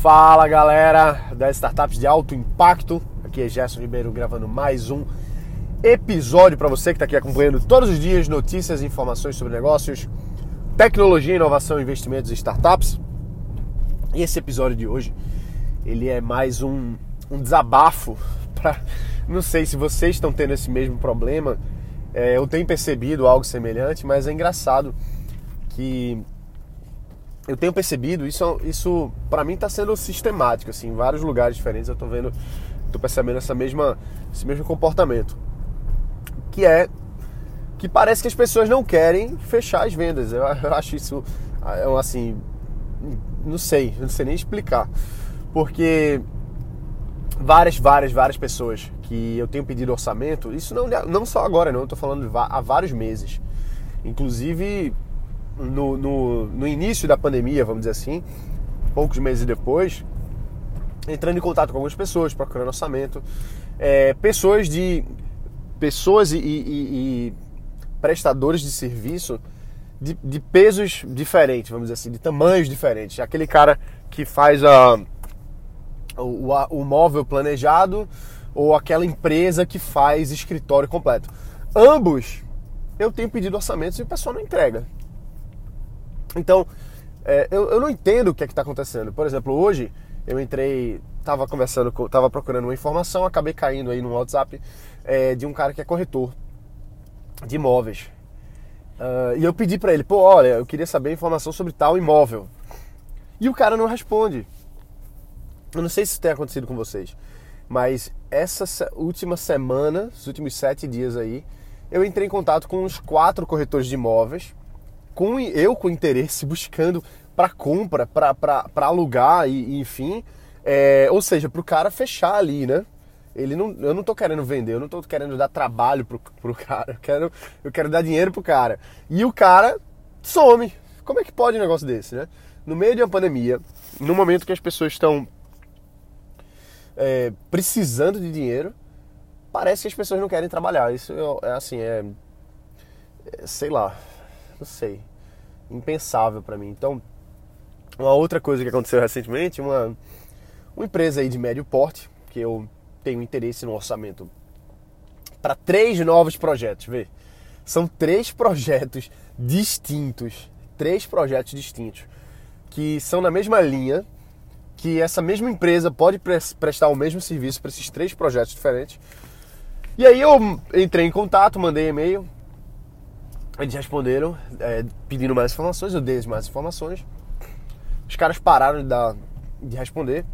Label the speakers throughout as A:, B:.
A: Fala galera das startups de alto impacto, aqui é Gerson Ribeiro gravando mais um episódio para você que está aqui acompanhando todos os dias notícias e informações sobre negócios, tecnologia, inovação, investimentos e startups. E esse episódio de hoje ele é mais um, um desabafo para não sei se vocês estão tendo esse mesmo problema. É, eu tenho percebido algo semelhante, mas é engraçado que eu tenho percebido, isso, isso para mim está sendo sistemático, assim, em vários lugares diferentes eu estou vendo, estou percebendo essa mesma, esse mesmo comportamento. Que é que parece que as pessoas não querem fechar as vendas. Eu, eu acho isso, é assim, não sei, não sei nem explicar. Porque várias, várias, várias pessoas que eu tenho pedido orçamento, isso não, não só agora, não, eu tô falando há vários meses. Inclusive, no, no, no início da pandemia, vamos dizer assim, poucos meses depois, entrando em contato com algumas pessoas, procurando orçamento, é, pessoas de pessoas e, e, e, prestadores de serviço de, de, pesos diferentes, vamos dizer assim, de tamanhos diferentes. Aquele cara que faz a, o, a, o móvel planejado ou aquela empresa que faz escritório completo. Ambos eu tenho pedido orçamentos e o pessoal não entrega. Então, é, eu, eu, não entendo o que é que está acontecendo. Por exemplo, hoje eu entrei, estava conversando, estava procurando uma informação, acabei caindo aí no WhatsApp é, de um cara que é corretor de imóveis. Uh, e eu pedi para ele, pô, olha, eu queria saber informação sobre tal imóvel. E o cara não responde. Eu não sei se isso tem acontecido com vocês, mas essa última semana, os últimos sete dias aí, eu entrei em contato com uns quatro corretores de imóveis com eu com interesse buscando para compra, para alugar e, enfim, é, ou seja, para o cara fechar ali, né? Ele não, eu não tô querendo vender, eu não tô querendo dar trabalho pro, pro cara, eu quero, eu quero dar dinheiro pro cara. E o cara some. Como é que pode um negócio desse, né? No meio de uma pandemia, no momento que as pessoas estão é, precisando de dinheiro, parece que as pessoas não querem trabalhar. Isso é, é assim, é, é sei lá, não sei impensável para mim. Então, uma outra coisa que aconteceu recentemente, uma, uma empresa aí de médio porte, que eu tenho interesse no orçamento para três novos projetos, vê? São três projetos distintos, três projetos distintos, que são na mesma linha, que essa mesma empresa pode prestar o mesmo serviço para esses três projetos diferentes. E aí eu entrei em contato, mandei e-mail, eles responderam é, pedindo mais informações, eu dei mais informações. Os caras pararam de, dar, de responder.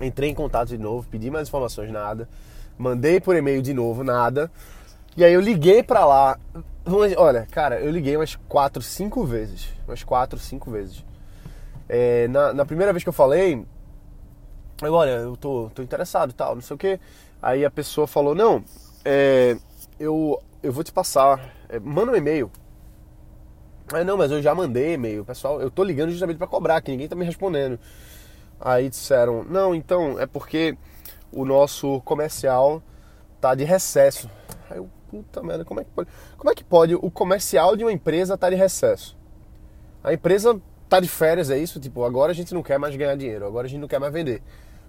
A: Entrei em contato de novo, pedi mais informações, nada. Mandei por e-mail de novo, nada. E aí eu liguei pra lá. Olha, cara, eu liguei umas 4, 5 vezes. Umas 4, 5 vezes. É, na, na, primeira vez que eu falei, eu, olha, eu tô, tô interessado tal, não sei o que. Aí a pessoa falou, não, é, eu, eu vou te passar manda um e-mail. Ah, não, mas eu já mandei e-mail, pessoal. Eu tô ligando justamente para cobrar, que ninguém tá me respondendo. Aí disseram, não, então é porque o nosso comercial tá de recesso. Aí eu, puta merda, como é que pode? Como é que pode o comercial de uma empresa tá de recesso? A empresa tá de férias, é isso? Tipo, agora a gente não quer mais ganhar dinheiro, agora a gente não quer mais vender.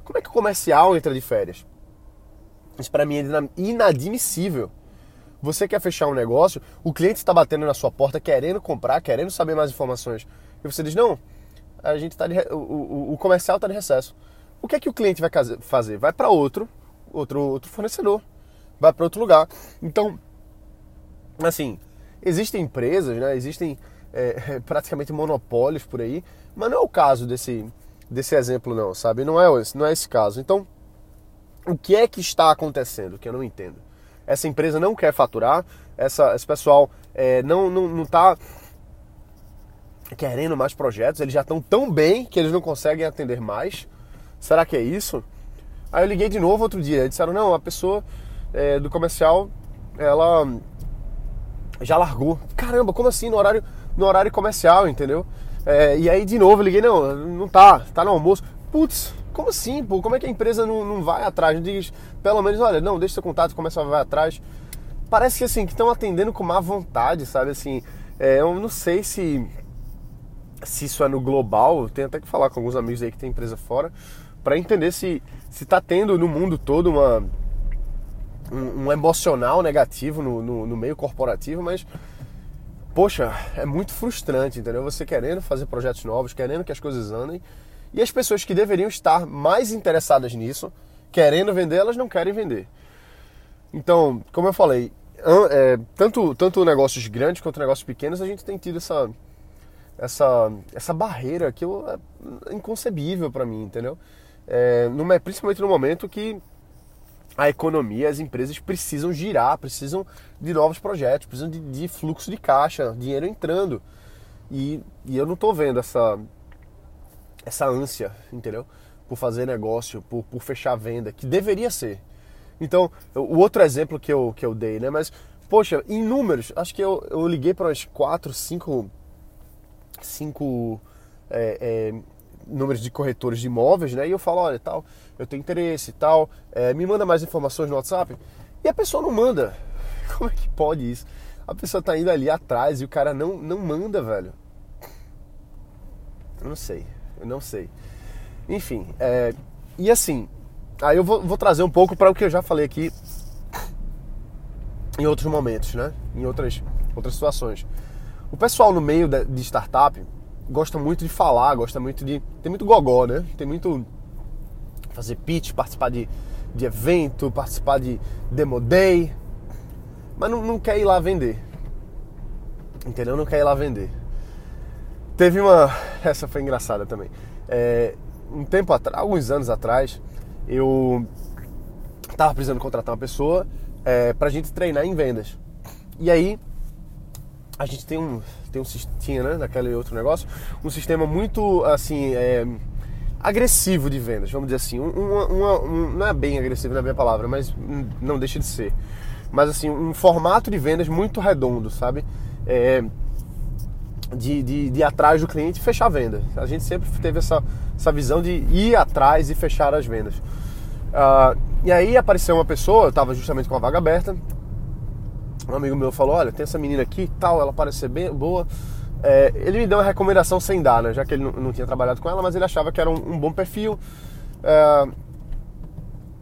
A: Como é que o comercial entra de férias? Isso para mim é inadmissível. Você quer fechar um negócio, o cliente está batendo na sua porta querendo comprar, querendo saber mais informações. E você diz: não, a gente tá de, o, o, o comercial está de recesso. O que é que o cliente vai fazer? Vai para outro, outro, outro fornecedor, vai para outro lugar. Então, assim, existem empresas, né? Existem é, praticamente monopólios por aí, mas não é o caso desse, desse exemplo, não, sabe? Não é, não é esse caso. Então, o que é que está acontecendo que eu não entendo? Essa empresa não quer faturar, essa, esse pessoal é, não, não, não tá querendo mais projetos, eles já estão tão bem que eles não conseguem atender mais. Será que é isso? Aí eu liguei de novo outro dia, disseram, não, a pessoa é, do comercial, ela já largou. Caramba, como assim no horário, no horário comercial, entendeu? É, e aí de novo eu liguei, não, não tá, tá no almoço. Putz, como assim, pô? Como é que a empresa não, não vai atrás? Diz, pelo menos, olha, não, deixa seu contato, começa a vai atrás. Parece que assim, que estão atendendo com má vontade, sabe? Assim, é, eu não sei se se isso é no global, tenho até que falar com alguns amigos aí que tem empresa fora, para entender se se está tendo no mundo todo uma um, um emocional negativo no, no, no, meio corporativo, mas poxa, é muito frustrante, entendeu? Você querendo fazer projetos novos, querendo que as coisas andem, e as pessoas que deveriam estar mais interessadas nisso, querendo vender, elas não querem vender. Então, como eu falei, é, tanto, tanto negócios grandes quanto negócios pequenos, a gente tem tido essa, essa, essa barreira que eu, é inconcebível para mim, entendeu? É, principalmente no momento que a economia, as empresas precisam girar, precisam de novos projetos, precisam de, de fluxo de caixa, dinheiro entrando. E, e eu não estou vendo essa, essa ânsia, entendeu? Por fazer negócio, por, por fechar venda, que deveria ser. Então, o outro exemplo que eu, que eu dei, né? Mas, poxa, em números, acho que eu, eu liguei para umas 4, 5, 5 é, é, números de corretores de imóveis, né? E eu falo, olha, tal, eu tenho interesse e tal, é, me manda mais informações no WhatsApp. E a pessoa não manda. Como é que pode isso? A pessoa tá indo ali atrás e o cara não, não manda, velho. Eu não sei, eu não sei. Enfim, é, e assim, aí eu vou, vou trazer um pouco para o que eu já falei aqui em outros momentos, né? Em outras, outras situações. O pessoal no meio de startup, gosta muito de falar, gosta muito de. Tem muito gogó, né? Tem muito. Fazer pitch, participar de, de evento, participar de demo day. Mas não, não quer ir lá vender. Entendeu? Não quer ir lá vender. Teve uma. Essa foi engraçada também. É, um tempo atrás, alguns anos atrás, eu tava precisando contratar uma pessoa é, pra gente treinar em vendas. E aí a gente tem um, tem um tinha, né, naquele outro negócio, um sistema muito, assim, é, agressivo de vendas, vamos dizer assim. Uma, um, não é bem agressivo, não é bem a palavra, mas não deixa de ser. Mas, assim, um formato de vendas muito redondo, sabe? É, de, de, de ir atrás do cliente e fechar a venda. A gente sempre teve essa, essa visão de ir atrás e fechar as vendas. Uh, e aí apareceu uma pessoa, eu estava justamente com a vaga aberta, um amigo meu falou, olha, tem essa menina aqui tal, ela parece ser bem boa. É, ele me deu uma recomendação sem dar, né? Já que ele não, não tinha trabalhado com ela, mas ele achava que era um, um bom perfil. É,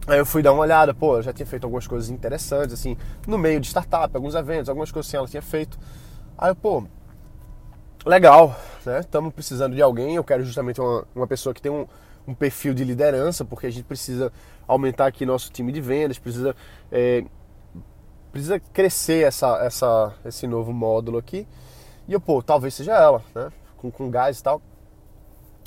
A: aí eu fui dar uma olhada, pô, eu já tinha feito algumas coisas interessantes, assim, no meio de startup, alguns eventos, algumas coisas assim ela tinha feito. Aí eu, pô, legal, né? Estamos precisando de alguém, eu quero justamente uma, uma pessoa que tem um, um perfil de liderança, porque a gente precisa aumentar aqui nosso time de vendas, precisa é, precisa crescer essa, essa, esse novo módulo aqui. E eu, pô, talvez seja ela, né? Com, com gás e tal.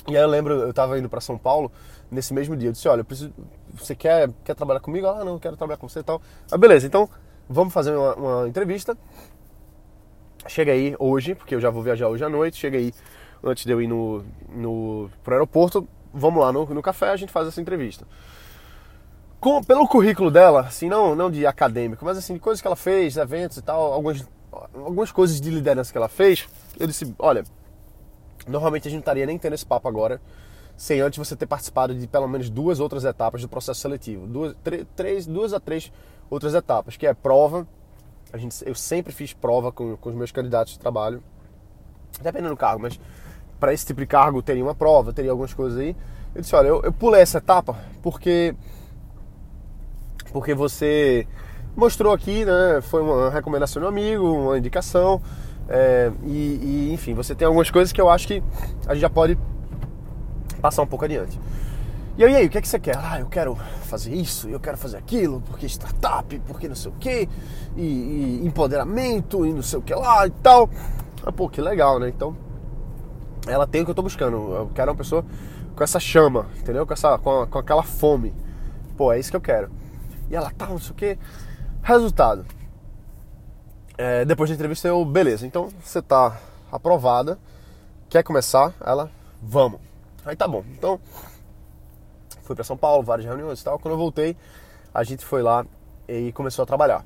A: E aí eu lembro, eu tava indo para São Paulo nesse mesmo dia. Eu disse, olha, eu preciso, você quer, quer trabalhar comigo? Ah, não, quero trabalhar com você e tal. Ah, beleza, então vamos fazer uma, uma entrevista. Chega aí hoje, porque eu já vou viajar hoje à noite. Chega aí antes de eu ir no, no, pro aeroporto. Vamos lá no, no café, a gente faz essa entrevista com, pelo currículo dela, assim, não, não de acadêmico, mas assim, de coisas que ela fez, eventos e tal, algumas, algumas coisas de liderança que ela fez, eu disse, olha, normalmente a gente não estaria nem tendo esse papo agora, sem antes você ter participado de pelo menos duas outras etapas do processo seletivo. Duas, três, duas a três outras etapas, que é prova. A gente, eu sempre fiz prova com, com os meus candidatos de trabalho, dependendo do cargo, mas para esse tipo de cargo teria uma prova, teria algumas coisas aí. Eu disse, olha, eu, eu pulei essa etapa porque porque você mostrou aqui, né? Foi uma recomendação de um amigo, uma indicação. É, e, e, enfim, você tem algumas coisas que eu acho que a gente já pode passar um pouco adiante. E aí, aí, o que é que você quer? Ah, eu quero fazer isso, eu quero fazer aquilo, porque startup, porque não sei o que, e, e, empoderamento, e não sei o que lá e tal. Ah, pô, que legal, né? Então, ela tem o que eu tô buscando. Eu quero uma pessoa com essa chama, entendeu? Com, essa, com, com aquela fome. Pô, é isso que eu quero. E ela, tá, não sei o que. Resultado. É, depois da entrevista eu, beleza, então você tá aprovada, quer começar? Ela, vamos. Aí tá bom. Então, fui para São Paulo, várias reuniões e tal. Quando eu voltei, a gente foi lá e começou a trabalhar.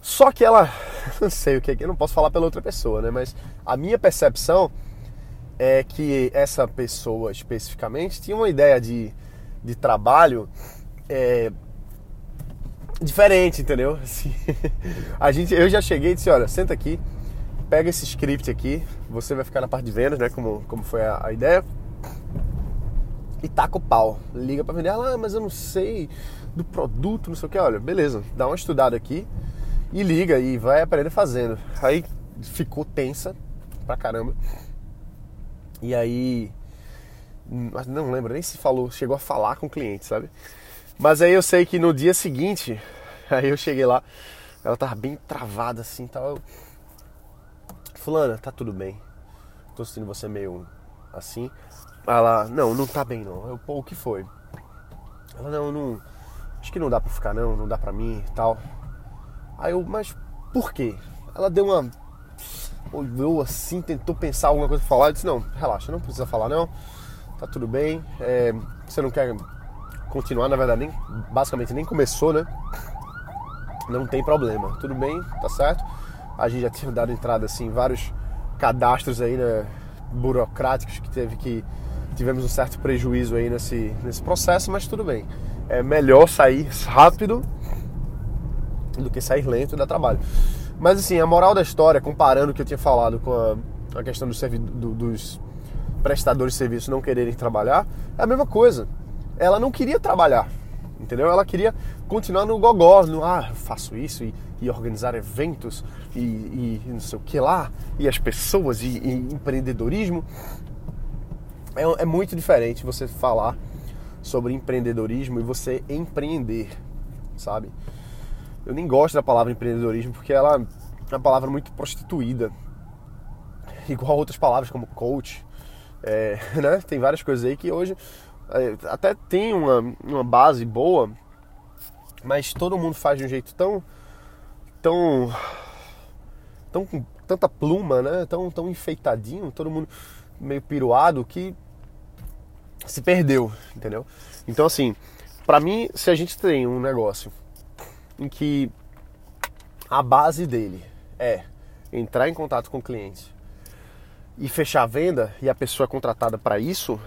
A: Só que ela, não sei o que, eu não posso falar pela outra pessoa, né? Mas a minha percepção é que essa pessoa especificamente tinha uma ideia de, de trabalho é, diferente, entendeu? Assim, a gente, eu já cheguei e disse, olha, senta aqui, pega esse script aqui, você vai ficar na parte de vendas, né? Como, como foi a, a ideia. E taca o pau. Liga para vender. Ah, mas eu não sei do produto, não sei o que. Olha, beleza, dá uma estudada aqui e liga e vai aprender fazendo. Aí ficou tensa pra caramba. E aí. Não lembro nem se falou, chegou a falar com o cliente, sabe? Mas aí eu sei que no dia seguinte, aí eu cheguei lá, ela tava bem travada assim, tava. Fulana, tá tudo bem. Tô sentindo você meio assim. Ela, não, não tá bem não. Eu, pô, o que foi? Ela, não, não. Acho que não dá pra ficar não, não dá pra mim e tal. Aí eu, mas por quê? Ela deu uma. Olhou assim, tentou pensar alguma coisa pra falar. Eu disse, não, relaxa, não precisa falar não. Tá tudo bem. É, você não quer continuar, na verdade, nem, basicamente nem começou, né? Não tem problema. Tudo bem, tá certo. A gente já tinha dado entrada assim em vários cadastros aí, né? Burocráticos que teve que. Tivemos um certo prejuízo aí nesse, nesse processo, mas tudo bem. É melhor sair rápido do que sair lento e dar trabalho. Mas assim, a moral da história, comparando o que eu tinha falado com a, a questão do, do, dos prestadores de serviço não quererem trabalhar, é a mesma coisa. Ela não queria trabalhar, entendeu? Ela queria continuar no gogó, no ah, faço isso e, e organizar eventos e, e, não sei o que lá, e as pessoas e, e empreendedorismo. É, é muito diferente você falar sobre empreendedorismo e você empreender, sabe? Eu nem gosto da palavra empreendedorismo porque ela é uma palavra muito prostituída. Igual outras palavras como coach. É, né? Tem várias coisas aí que hoje é, até tem uma, uma base boa, mas todo mundo faz de um jeito tão. tão. tão com tanta pluma, né? Tão, tão enfeitadinho, todo mundo meio piruado que se perdeu, entendeu? Então assim, para mim, se a gente tem um negócio em que a base dele é entrar em contato com o cliente e fechar a venda e a pessoa é contratada para isso,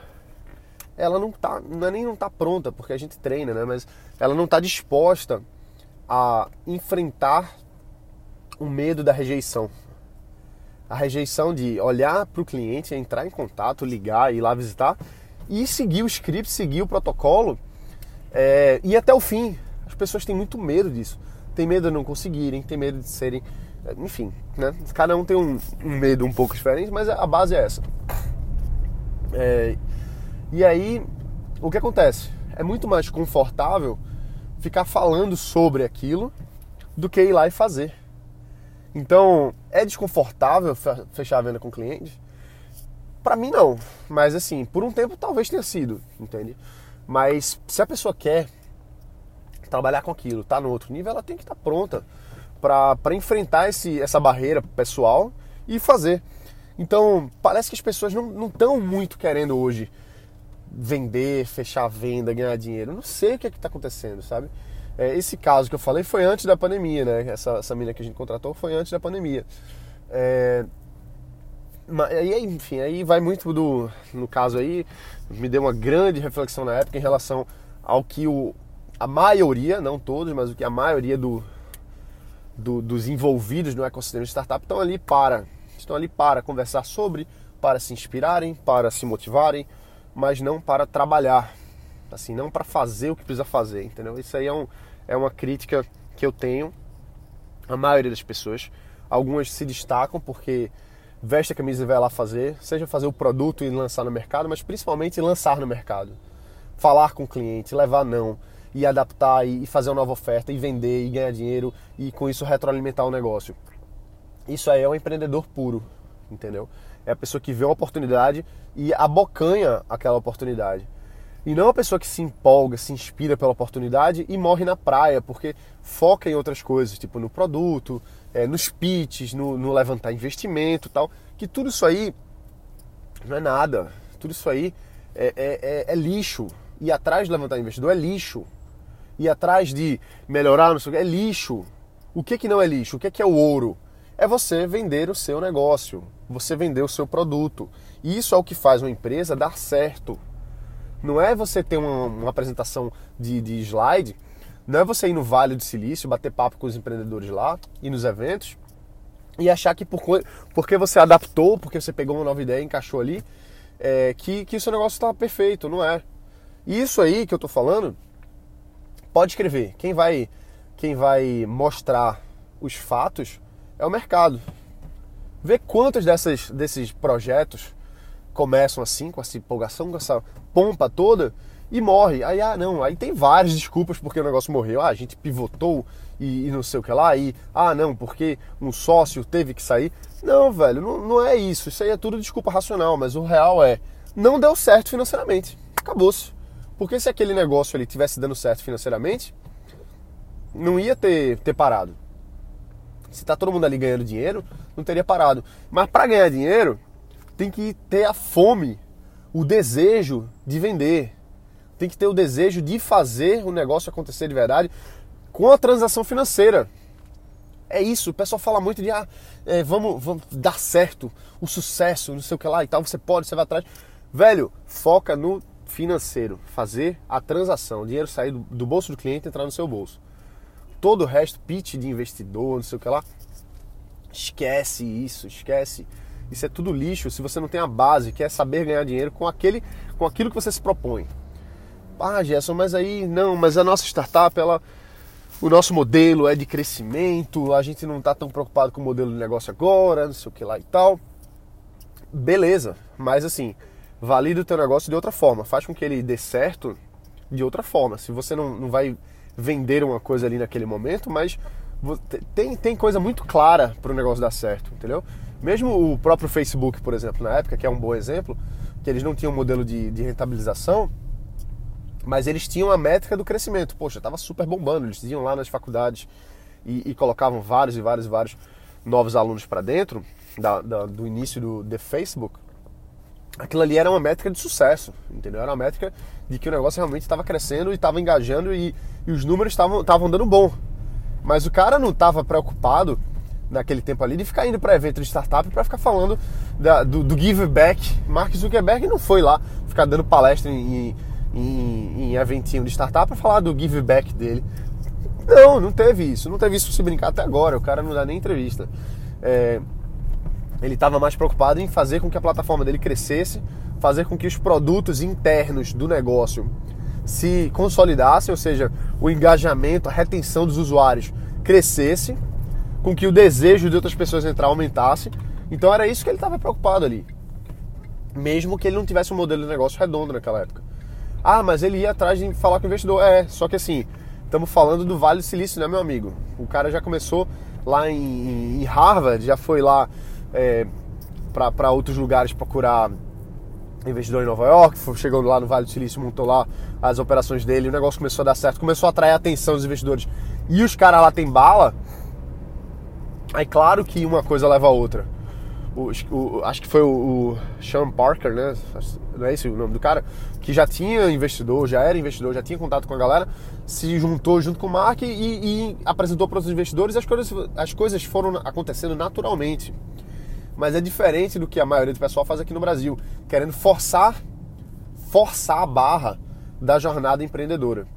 A: ela não tá, não é nem não tá pronta, porque a gente treina, né? Mas ela não está disposta a enfrentar o medo da rejeição. A rejeição de olhar para o cliente, entrar em contato, ligar, ir lá visitar e seguir o script, seguir o protocolo é, e até o fim. As pessoas têm muito medo disso. Tem medo de não conseguirem, tem medo de serem. Enfim, né? Cada um tem um, um medo um pouco diferente, mas a base é essa. É, e aí, o que acontece? É muito mais confortável ficar falando sobre aquilo do que ir lá e fazer. Então, é desconfortável fechar a venda com o cliente? Para mim não, mas assim, por um tempo talvez tenha sido, entende? Mas se a pessoa quer trabalhar com aquilo, tá no outro nível, ela tem que estar tá pronta para enfrentar esse, essa barreira pessoal e fazer. Então, parece que as pessoas não estão muito querendo hoje vender, fechar a venda, ganhar dinheiro. não sei o que é está acontecendo, sabe? É, esse caso que eu falei foi antes da pandemia, né? Essa, essa menina que a gente contratou foi antes da pandemia. É, aí, enfim, aí vai muito do. No caso aí, me deu uma grande reflexão na época em relação ao que o, a maioria, não todos, mas o que a maioria do, do, dos envolvidos no ecossistema de startup estão ali para. Estão ali para conversar sobre, para se inspirarem, para se motivarem, mas não para trabalhar. Assim, não para fazer o que precisa fazer, entendeu? Isso aí é, um, é uma crítica que eu tenho. A maioria das pessoas. Algumas se destacam porque veste a camisa e vai lá fazer, seja fazer o produto e lançar no mercado, mas principalmente lançar no mercado. Falar com o cliente, levar não, e adaptar e fazer uma nova oferta e vender e ganhar dinheiro e com isso retroalimentar o negócio. Isso aí é um empreendedor puro, entendeu? É a pessoa que vê uma oportunidade e abocanha aquela oportunidade. E não a pessoa que se empolga, se inspira pela oportunidade e morre na praia, porque foca em outras coisas, tipo no produto, é, nos pitches, no, no levantar investimento tal. Que tudo isso aí não é nada. Tudo isso aí é, é, é, é lixo. E atrás de levantar investidor é lixo ir atrás de melhorar, não sei o que, é lixo. O que, que não é lixo? O que, que é o ouro? É você vender o seu negócio, você vender o seu produto. E isso é o que faz uma empresa dar certo. Não é você ter uma, uma apresentação de, de slide, não é você ir no Vale do Silício, bater papo com os empreendedores lá, ir nos eventos e achar que por, porque você adaptou, porque você pegou uma nova ideia e encaixou ali, é, que, que seu negócio está perfeito, não é. E isso aí que eu estou falando, pode escrever. Quem vai, quem vai mostrar os fatos é o mercado. Vê quantos dessas, desses projetos começam assim, com essa empolgação, com essa pompa toda, e morre. Aí, ah, não, aí tem várias desculpas porque o negócio morreu. Ah, a gente pivotou e, e não sei o que lá, e ah, não, porque um sócio teve que sair. Não, velho, não, não é isso. Isso aí é tudo desculpa racional, mas o real é, não deu certo financeiramente. Acabou-se. Porque se aquele negócio ali tivesse dando certo financeiramente, não ia ter, ter parado. Se tá todo mundo ali ganhando dinheiro, não teria parado. Mas para ganhar dinheiro, tem que ter a fome, o desejo de vender. Tem que ter o desejo de fazer o negócio acontecer de verdade com a transação financeira. É isso, o pessoal fala muito de ah, é, vamos, vamos dar certo, o sucesso, não sei o que lá e tal, você pode, você vai atrás. Velho, foca no financeiro, fazer a transação, o dinheiro sair do, do bolso do cliente e entrar no seu bolso. Todo o resto, pitch de investidor, não sei o que lá, esquece isso, esquece. Isso é tudo lixo se você não tem a base, que é saber ganhar dinheiro com aquele, com aquilo que você se propõe. Ah, Gerson, mas aí não, mas a nossa startup, ela, o nosso modelo é de crescimento, a gente não está tão preocupado com o modelo de negócio agora, não sei o que lá e tal. Beleza, mas assim, valida o teu negócio de outra forma, faz com que ele dê certo de outra forma. Se você não, não vai vender uma coisa ali naquele momento, mas tem, tem coisa muito clara para o negócio dar certo, entendeu? Mesmo o próprio Facebook, por exemplo, na época, que é um bom exemplo, que eles não tinham um modelo de, de rentabilização, mas eles tinham a métrica do crescimento. Poxa, estava super bombando. Eles iam lá nas faculdades e, e colocavam vários e vários e vários novos alunos para dentro da, da, do início do Facebook. Aquilo ali era uma métrica de sucesso, entendeu? Era uma métrica de que o negócio realmente estava crescendo e estava engajando e, e os números estavam dando bom. Mas o cara não estava preocupado naquele tempo ali de ficar indo para evento de startup para ficar falando da, do, do, give back. Mark Zuckerberg não foi lá ficar dando palestra em, em, em eventinho de startup para falar do give back dele. Não, não teve isso. Não teve isso se brincar até agora. O cara não dá nem entrevista. É, ele estava mais preocupado em fazer com que a plataforma dele crescesse, fazer com que os produtos internos do negócio se consolidassem, ou seja, o engajamento, a retenção dos usuários crescesse, com que o desejo de outras pessoas entrar aumentasse. Então era isso que ele estava preocupado ali. Mesmo que ele não tivesse um modelo de negócio redondo naquela época. Ah, mas ele ia atrás de falar com o investidor. É, só que assim, estamos falando do Vale do Silício, né, meu amigo? O cara já começou lá em, em Harvard, já foi lá é, para outros lugares procurar investidor em Nova York, chegou lá no Vale do Silício, montou lá as operações dele, o negócio começou a dar certo, começou a atrair a atenção dos investidores. E os caras lá tem bala, aí claro que uma coisa leva a outra o, o, acho que foi o, o Sean Parker, né? Não é esse o nome do cara? Que já tinha investidor, já era investidor, já tinha contato com a galera, se juntou junto com o Mark e, e apresentou para os investidores e as coisas, as coisas foram acontecendo naturalmente. Mas é diferente do que a maioria do pessoal faz aqui no Brasil, querendo forçar, forçar a barra da jornada empreendedora.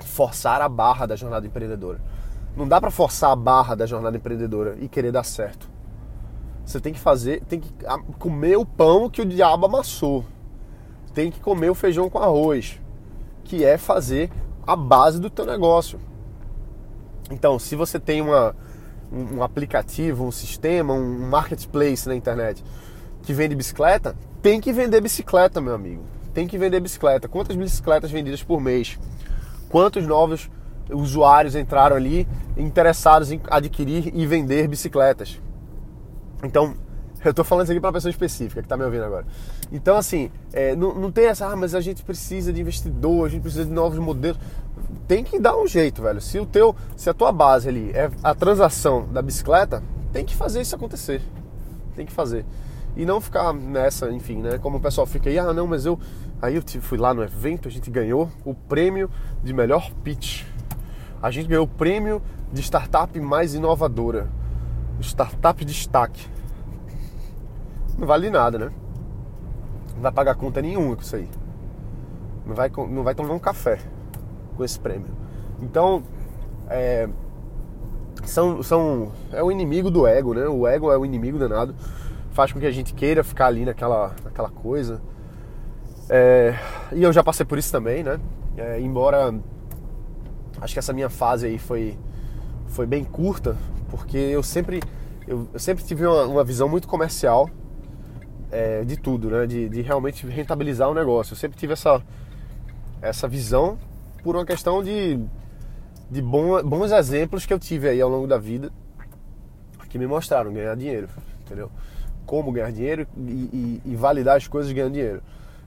A: Forçar a barra da jornada empreendedora. Não dá para forçar a barra da jornada empreendedora e querer dar certo você tem que fazer, tem que comer o pão que o diabo amassou. Tem que comer o feijão com arroz, que é fazer a base do teu negócio. Então, se você tem uma, um, um aplicativo, um sistema, um marketplace na internet que vende bicicleta, tem que vender bicicleta, meu amigo. Tem que vender bicicleta. Quantas bicicletas vendidas por mês? Quantos novos usuários entraram ali interessados em adquirir e vender bicicletas? Então, eu estou falando isso aqui para uma pessoa específica que está me ouvindo agora. Então, assim, é, não, não tem essa, ah, mas a gente precisa de investidor, a gente precisa de novos modelos. Tem que dar um jeito, velho. Se o teu, se a tua base ali é a transação da bicicleta, tem que fazer isso acontecer. Tem que fazer. E não ficar nessa, enfim, né? Como o pessoal fica aí, ah, não, mas eu. Aí eu fui lá no evento, a gente ganhou o prêmio de melhor pitch. A gente ganhou o prêmio de startup mais inovadora. Startup destaque não vale nada, né? Não vai pagar conta nenhuma com isso aí. Não vai, não vai tomar um café com esse prêmio. Então, é, são, são é o inimigo do ego, né? O ego é o inimigo danado, faz com que a gente queira ficar ali naquela, naquela coisa. É, e eu já passei por isso também, né? É, embora acho que essa minha fase aí foi, foi bem curta, porque eu sempre, eu, eu sempre tive uma, uma, visão muito comercial é, de tudo, né? De, de, realmente rentabilizar o negócio. Eu sempre tive essa, essa visão por uma questão de, de bom, bons exemplos que eu tive aí ao longo da vida que me mostraram ganhar dinheiro, entendeu? Como ganhar dinheiro e, e, e validar as coisas ganhando dinheiro.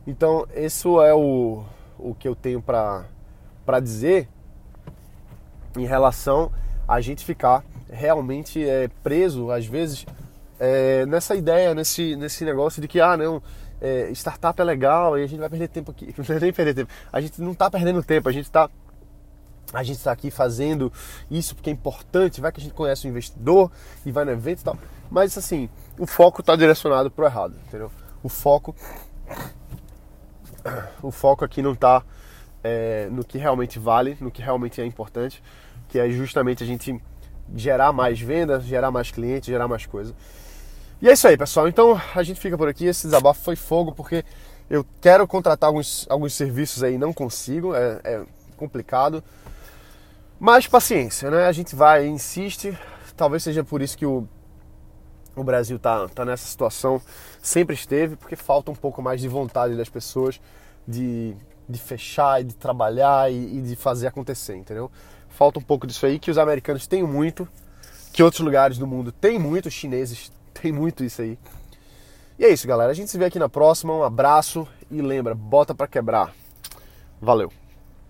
A: Então, isso é o, o que eu tenho para dizer em relação a gente ficar realmente é, preso, às vezes, é, nessa ideia, nesse, nesse negócio de que, ah, não, é, startup é legal e a gente vai perder tempo aqui. Não é nem perder tempo. A gente não está perdendo tempo, a gente está a gente está aqui fazendo isso porque é importante, vai que a gente conhece o investidor e vai no evento e tal. Mas assim, o foco está direcionado para o errado, entendeu? O foco, o foco aqui não está é, no que realmente vale, no que realmente é importante, que é justamente a gente gerar mais vendas, gerar mais clientes, gerar mais coisa. E é isso aí, pessoal. Então a gente fica por aqui. Esse desabafo foi fogo porque eu quero contratar alguns, alguns serviços aí, não consigo, é, é complicado. Mas paciência, né? A gente vai, insiste. Talvez seja por isso que o, o Brasil tá, tá nessa situação. Sempre esteve, porque falta um pouco mais de vontade das pessoas de, de fechar, de trabalhar e, e de fazer acontecer, entendeu? Falta um pouco disso aí, que os americanos têm muito, que outros lugares do mundo têm muito, os chineses têm muito isso aí. E é isso, galera. A gente se vê aqui na próxima. Um abraço e lembra, bota para quebrar. Valeu.